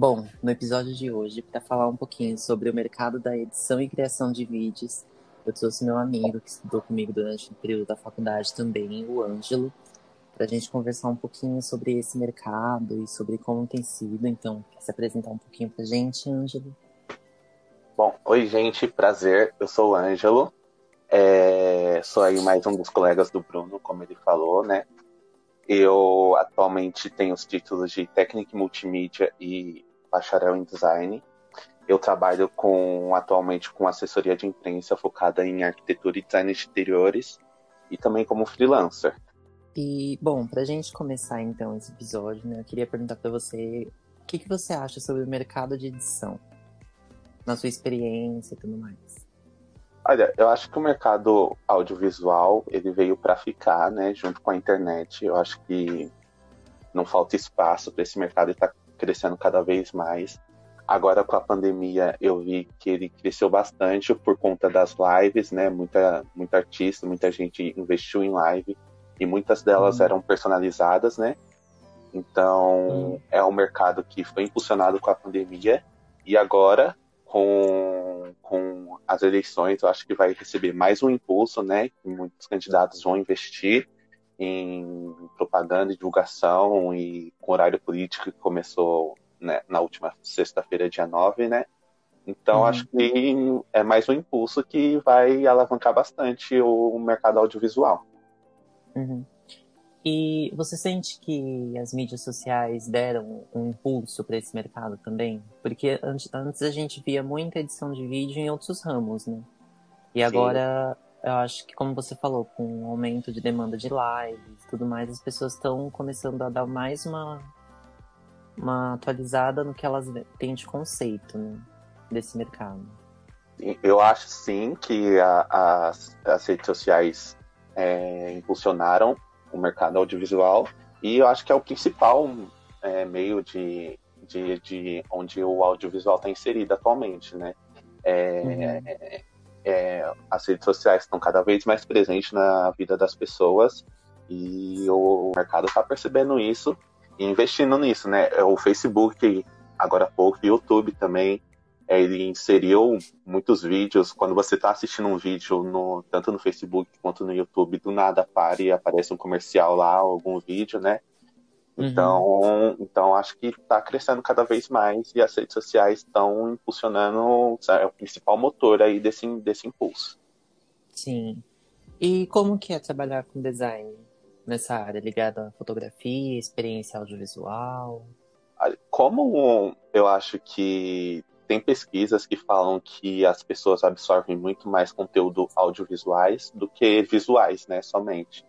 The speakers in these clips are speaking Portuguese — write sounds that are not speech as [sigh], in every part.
Bom, no episódio de hoje, para falar um pouquinho sobre o mercado da edição e criação de vídeos, eu trouxe meu amigo que estudou comigo durante o período da faculdade também, o Ângelo, para a gente conversar um pouquinho sobre esse mercado e sobre como tem sido. Então, quer se apresentar um pouquinho para a gente, Ângelo? Bom, oi gente, prazer. Eu sou o Ângelo. É, sou aí mais um dos colegas do Bruno, como ele falou, né? Eu atualmente tenho os títulos de técnico em multimídia e bacharel em design. Eu trabalho com atualmente com assessoria de imprensa focada em arquitetura e design de interiores e também como freelancer. E bom, para a gente começar então esse episódio, né, eu queria perguntar para você o que, que você acha sobre o mercado de edição, na sua experiência e tudo mais. Olha, eu acho que o mercado audiovisual ele veio para ficar, né? Junto com a internet. Eu acho que não falta espaço para esse mercado estar tá crescendo cada vez mais. Agora com a pandemia eu vi que ele cresceu bastante por conta das lives, né? Muita, muita artista, muita gente investiu em live e muitas delas hum. eram personalizadas, né? Então hum. é um mercado que foi impulsionado com a pandemia e agora com, com as eleições, eu acho que vai receber mais um impulso, né? Muitos candidatos vão investir em propaganda e divulgação e com horário político que começou né, na última sexta-feira, dia 9, né? Então, uhum. acho que é mais um impulso que vai alavancar bastante o mercado audiovisual. Uhum. E você sente que as mídias sociais deram um impulso para esse mercado também? Porque antes, antes, a gente via muita edição de vídeo em outros ramos, né? E Sim. Eu acho que, como você falou, com o aumento de demanda de lives e tudo mais, as pessoas estão começando a dar mais uma, uma atualizada no que elas têm de conceito né, desse mercado. Eu acho sim que a, as, as redes sociais é, impulsionaram o mercado audiovisual e eu acho que é o principal é, meio de, de, de, onde o audiovisual está inserido atualmente, né? É, uhum. É, as redes sociais estão cada vez mais presentes na vida das pessoas e o mercado está percebendo isso e investindo nisso, né? É, o Facebook, agora há pouco, o YouTube também, ele inseriu muitos vídeos. Quando você está assistindo um vídeo, no, tanto no Facebook quanto no YouTube, do nada para e aparece um comercial lá, algum vídeo, né? Então, uhum. então acho que está crescendo cada vez mais e as redes sociais estão impulsionando, é o principal motor aí desse, desse impulso. Sim. E como que é trabalhar com design nessa área, ligada à fotografia, experiência audiovisual? Como eu acho que tem pesquisas que falam que as pessoas absorvem muito mais conteúdo audiovisuais do que visuais, né, somente.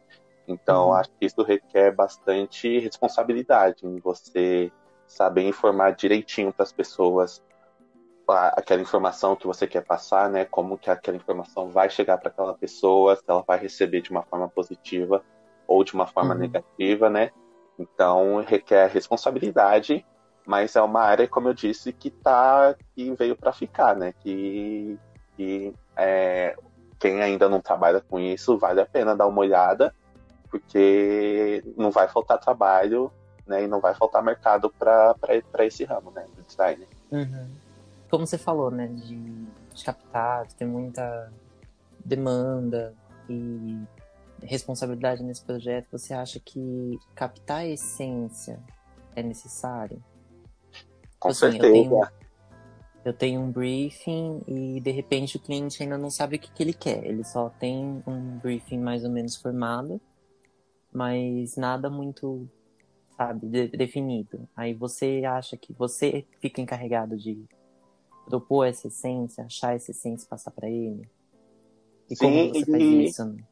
Então, uhum. acho que isso requer bastante responsabilidade em você saber informar direitinho para as pessoas aquela informação que você quer passar, né? Como que aquela informação vai chegar para aquela pessoa, se ela vai receber de uma forma positiva ou de uma forma uhum. negativa, né? Então requer responsabilidade mas é uma área, como eu disse, que tá, que veio para ficar, né? Que, que é, quem ainda não trabalha com isso vale a pena dar uma olhada, porque não vai faltar trabalho, né? E não vai faltar mercado para esse ramo, né? Do design. Uhum. Como você falou, né? De, de captar, de ter muita demanda e responsabilidade nesse projeto, você acha que captar a essência é necessário? Com assim, certeza. Eu tenho, eu tenho, um briefing e de repente o cliente ainda não sabe o que, que ele quer. Ele só tem um briefing mais ou menos formado, mas nada muito, sabe, de, definido. Aí você acha que você fica encarregado de propor essa essência, achar essa essência e passar para ele? E Sim, como você faz isso? Né?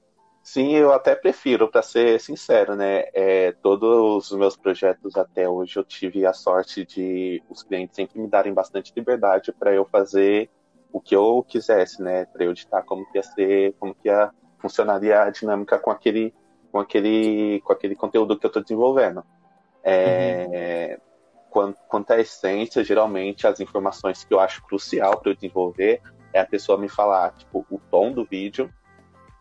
Sim, eu até prefiro, para ser sincero, né? É, todos os meus projetos até hoje eu tive a sorte de os clientes sempre me darem bastante liberdade para eu fazer o que eu quisesse, né? Para eu editar como que ia ser, como que ia funcionaria a dinâmica com aquele, com aquele, com aquele conteúdo que eu estou desenvolvendo. É, uhum. quanto, quanto à essência, geralmente as informações que eu acho crucial para eu desenvolver é a pessoa me falar, tipo, o tom do vídeo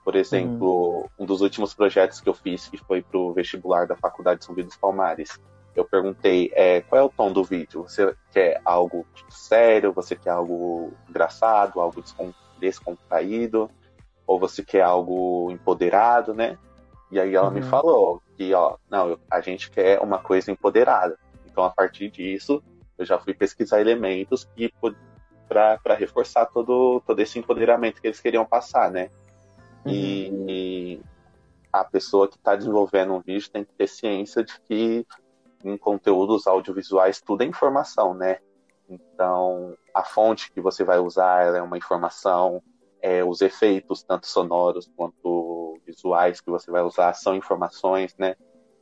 por exemplo, uhum. um dos últimos projetos que eu fiz, que foi para o vestibular da Faculdade de São dos Palmares, eu perguntei é, qual é o tom do vídeo. Você quer algo sério? Você quer algo engraçado? Algo descontraído? Ou você quer algo empoderado, né? E aí ela uhum. me falou que, ó, não, a gente quer uma coisa empoderada. Então, a partir disso, eu já fui pesquisar elementos que para reforçar todo, todo esse empoderamento que eles queriam passar, né? Uhum. E a pessoa que está desenvolvendo um vídeo tem que ter ciência de que em conteúdos audiovisuais tudo é informação, né? Então, a fonte que você vai usar é uma informação, é, os efeitos, tanto sonoros quanto visuais, que você vai usar são informações, né?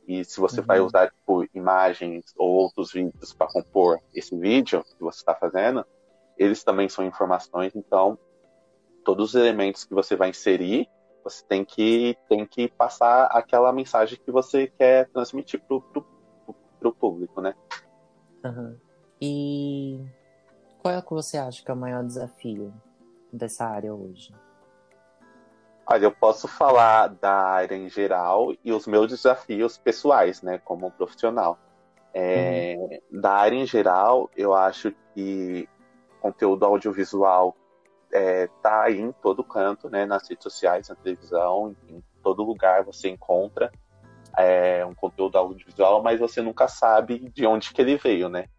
E se você uhum. vai usar tipo, imagens ou outros vídeos para compor esse vídeo que você está fazendo, eles também são informações. Então, todos os elementos que você vai inserir, você tem que, tem que passar aquela mensagem que você quer transmitir para o público, né? Uhum. E qual é o que você acha que é o maior desafio dessa área hoje? Olha, eu posso falar da área em geral e os meus desafios pessoais, né, como profissional. É, uhum. Da área em geral, eu acho que conteúdo audiovisual é, tá aí em todo canto, né, nas redes sociais, na televisão, em todo lugar você encontra é, um conteúdo audiovisual, mas você nunca sabe de onde que ele veio, né?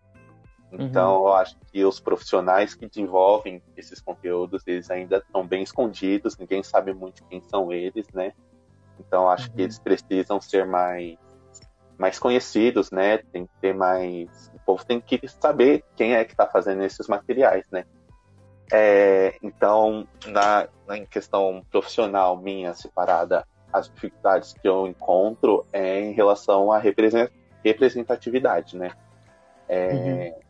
Então, uhum. eu acho que os profissionais que desenvolvem esses conteúdos, eles ainda estão bem escondidos, ninguém sabe muito quem são eles, né? Então, acho uhum. que eles precisam ser mais, mais conhecidos, né? Tem que ter mais. O povo tem que saber quem é que está fazendo esses materiais, né? É, então, na, na, em questão profissional minha, separada, as dificuldades que eu encontro é em relação à representatividade, né? É, uhum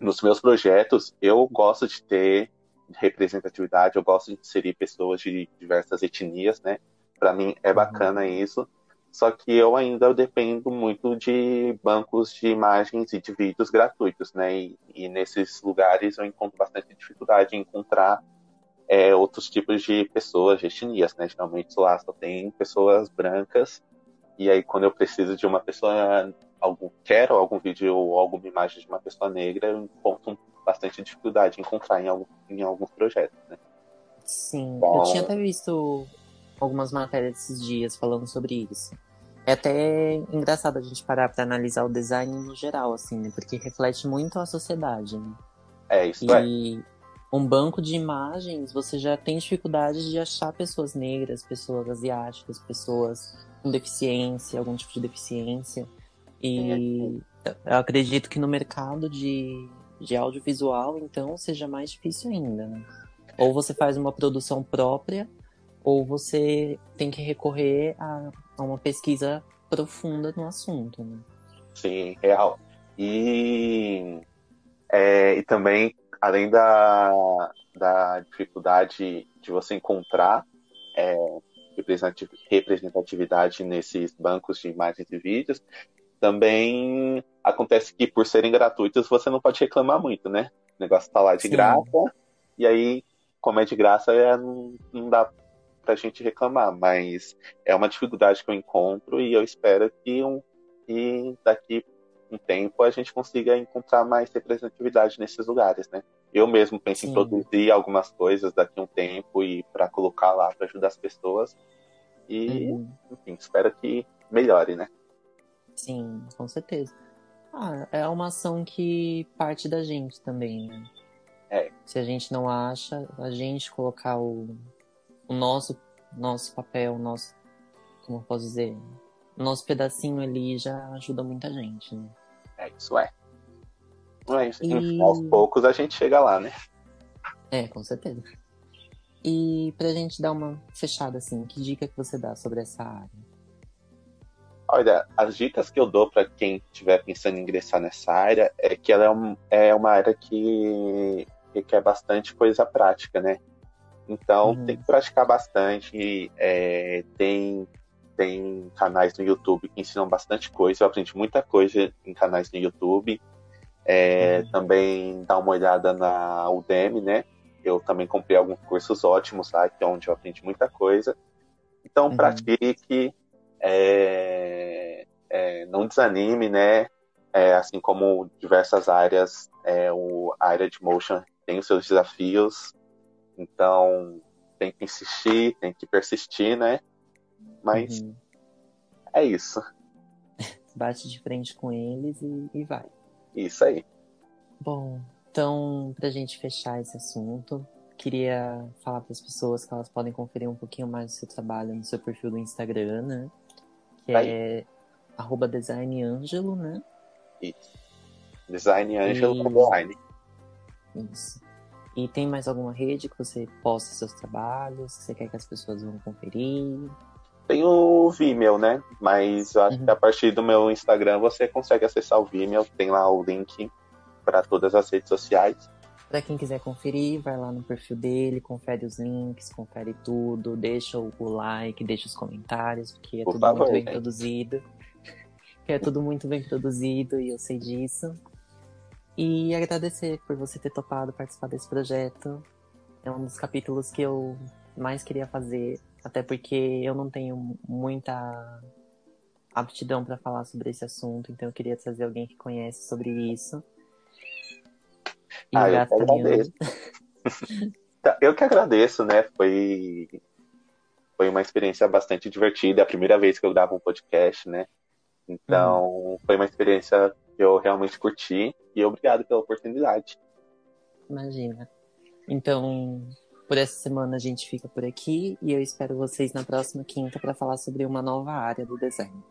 nos meus projetos, eu gosto de ter representatividade, eu gosto de inserir pessoas de diversas etnias, né? Para mim é uhum. bacana uhum. isso. Só que eu ainda dependo muito de bancos de imagens e de vídeos gratuitos, né? E, e nesses lugares eu encontro bastante dificuldade em encontrar é, outros tipos de pessoas, de etnias, né? Geralmente lá só tem pessoas brancas. E aí quando eu preciso de uma pessoa algum quero algum vídeo ou alguma imagem de uma pessoa negra, eu encontro bastante dificuldade em encontrar em, algum, em alguns projetos, né? Sim, eu tinha até visto algumas matérias esses dias falando sobre isso. É até engraçado a gente parar para analisar o design no geral, assim, né? Porque reflete muito a sociedade, né? É, isso e... é um banco de imagens, você já tem dificuldade de achar pessoas negras, pessoas asiáticas, pessoas com deficiência, algum tipo de deficiência. E eu acredito que no mercado de, de audiovisual, então, seja mais difícil ainda, né? Ou você faz uma produção própria, ou você tem que recorrer a, a uma pesquisa profunda no assunto, né? Sim, real. E, é, e também, além da, da dificuldade de você encontrar é, representatividade nesses bancos de imagens e vídeos, também acontece que por serem gratuitos você não pode reclamar muito, né? O negócio tá lá de Sim. graça, e aí, como é de graça, é, não, não dá pra gente reclamar, mas é uma dificuldade que eu encontro e eu espero que, um, que daqui um tempo a gente consiga encontrar mais representatividade nesses lugares, né? Eu mesmo penso Sim. em produzir algumas coisas daqui a um tempo e para colocar lá para ajudar as pessoas. E, uhum. enfim, espero que melhore, né? Sim, com certeza. Ah, é uma ação que parte da gente também, né? É. Se a gente não acha, a gente colocar o, o nosso, nosso papel, o nosso. Como eu posso dizer? O nosso pedacinho ali já ajuda muita gente, né? É, isso é. Mas, e... aos poucos a gente chega lá, né? É, com certeza. E pra gente dar uma fechada assim, que dica que você dá sobre essa área? Olha, as dicas que eu dou para quem estiver pensando em ingressar nessa área é que ela é, um, é uma área que requer bastante coisa prática, né? Então uhum. tem que praticar bastante. É, tem, tem canais no YouTube que ensinam bastante coisa. Eu aprendi muita coisa em canais no YouTube. É, uhum. Também dá uma olhada na Udemy, né? Eu também comprei alguns cursos ótimos lá, que é onde eu aprendi muita coisa. Então uhum. pratique é, é, não desanime, né? É, assim como diversas áreas, é, o, a área de motion tem os seus desafios, então tem que insistir, tem que persistir, né? Mas uhum. é isso. [laughs] Bate de frente com eles e, e vai. Isso aí. Bom, então, pra gente fechar esse assunto, queria falar para as pessoas que elas podem conferir um pouquinho mais do seu trabalho no seu perfil do Instagram, né? Que é arroba designangelo, né? Isso. Designangelo e... Isso. E tem mais alguma rede que você posta seus trabalhos, que você quer que as pessoas vão conferir? Tem o Vimeo, né? Mas eu acho uhum. que a partir do meu Instagram você consegue acessar o Vimeo, tem lá o link para todas as redes sociais. Para quem quiser conferir, vai lá no perfil dele, confere os links, confere tudo, deixa o, like, deixa os comentários, porque é Por tudo favor, muito bem né? produzido. [laughs] é tudo muito bem produzido e eu sei disso. E agradecer por você ter topado participar desse projeto. É um dos capítulos que eu mais queria fazer, até porque eu não tenho muita aptidão para falar sobre esse assunto, então eu queria trazer alguém que conhece sobre isso. E ah, eu que agradeço. Tá, eu que agradeço, né? Foi, foi uma experiência bastante divertida. É a primeira vez que eu gravo um podcast, né? Então, uhum. foi uma experiência que eu realmente curti. E obrigado pela oportunidade. Imagina. Então, por essa semana a gente fica por aqui e eu espero vocês na próxima quinta para falar sobre uma nova área do desenho.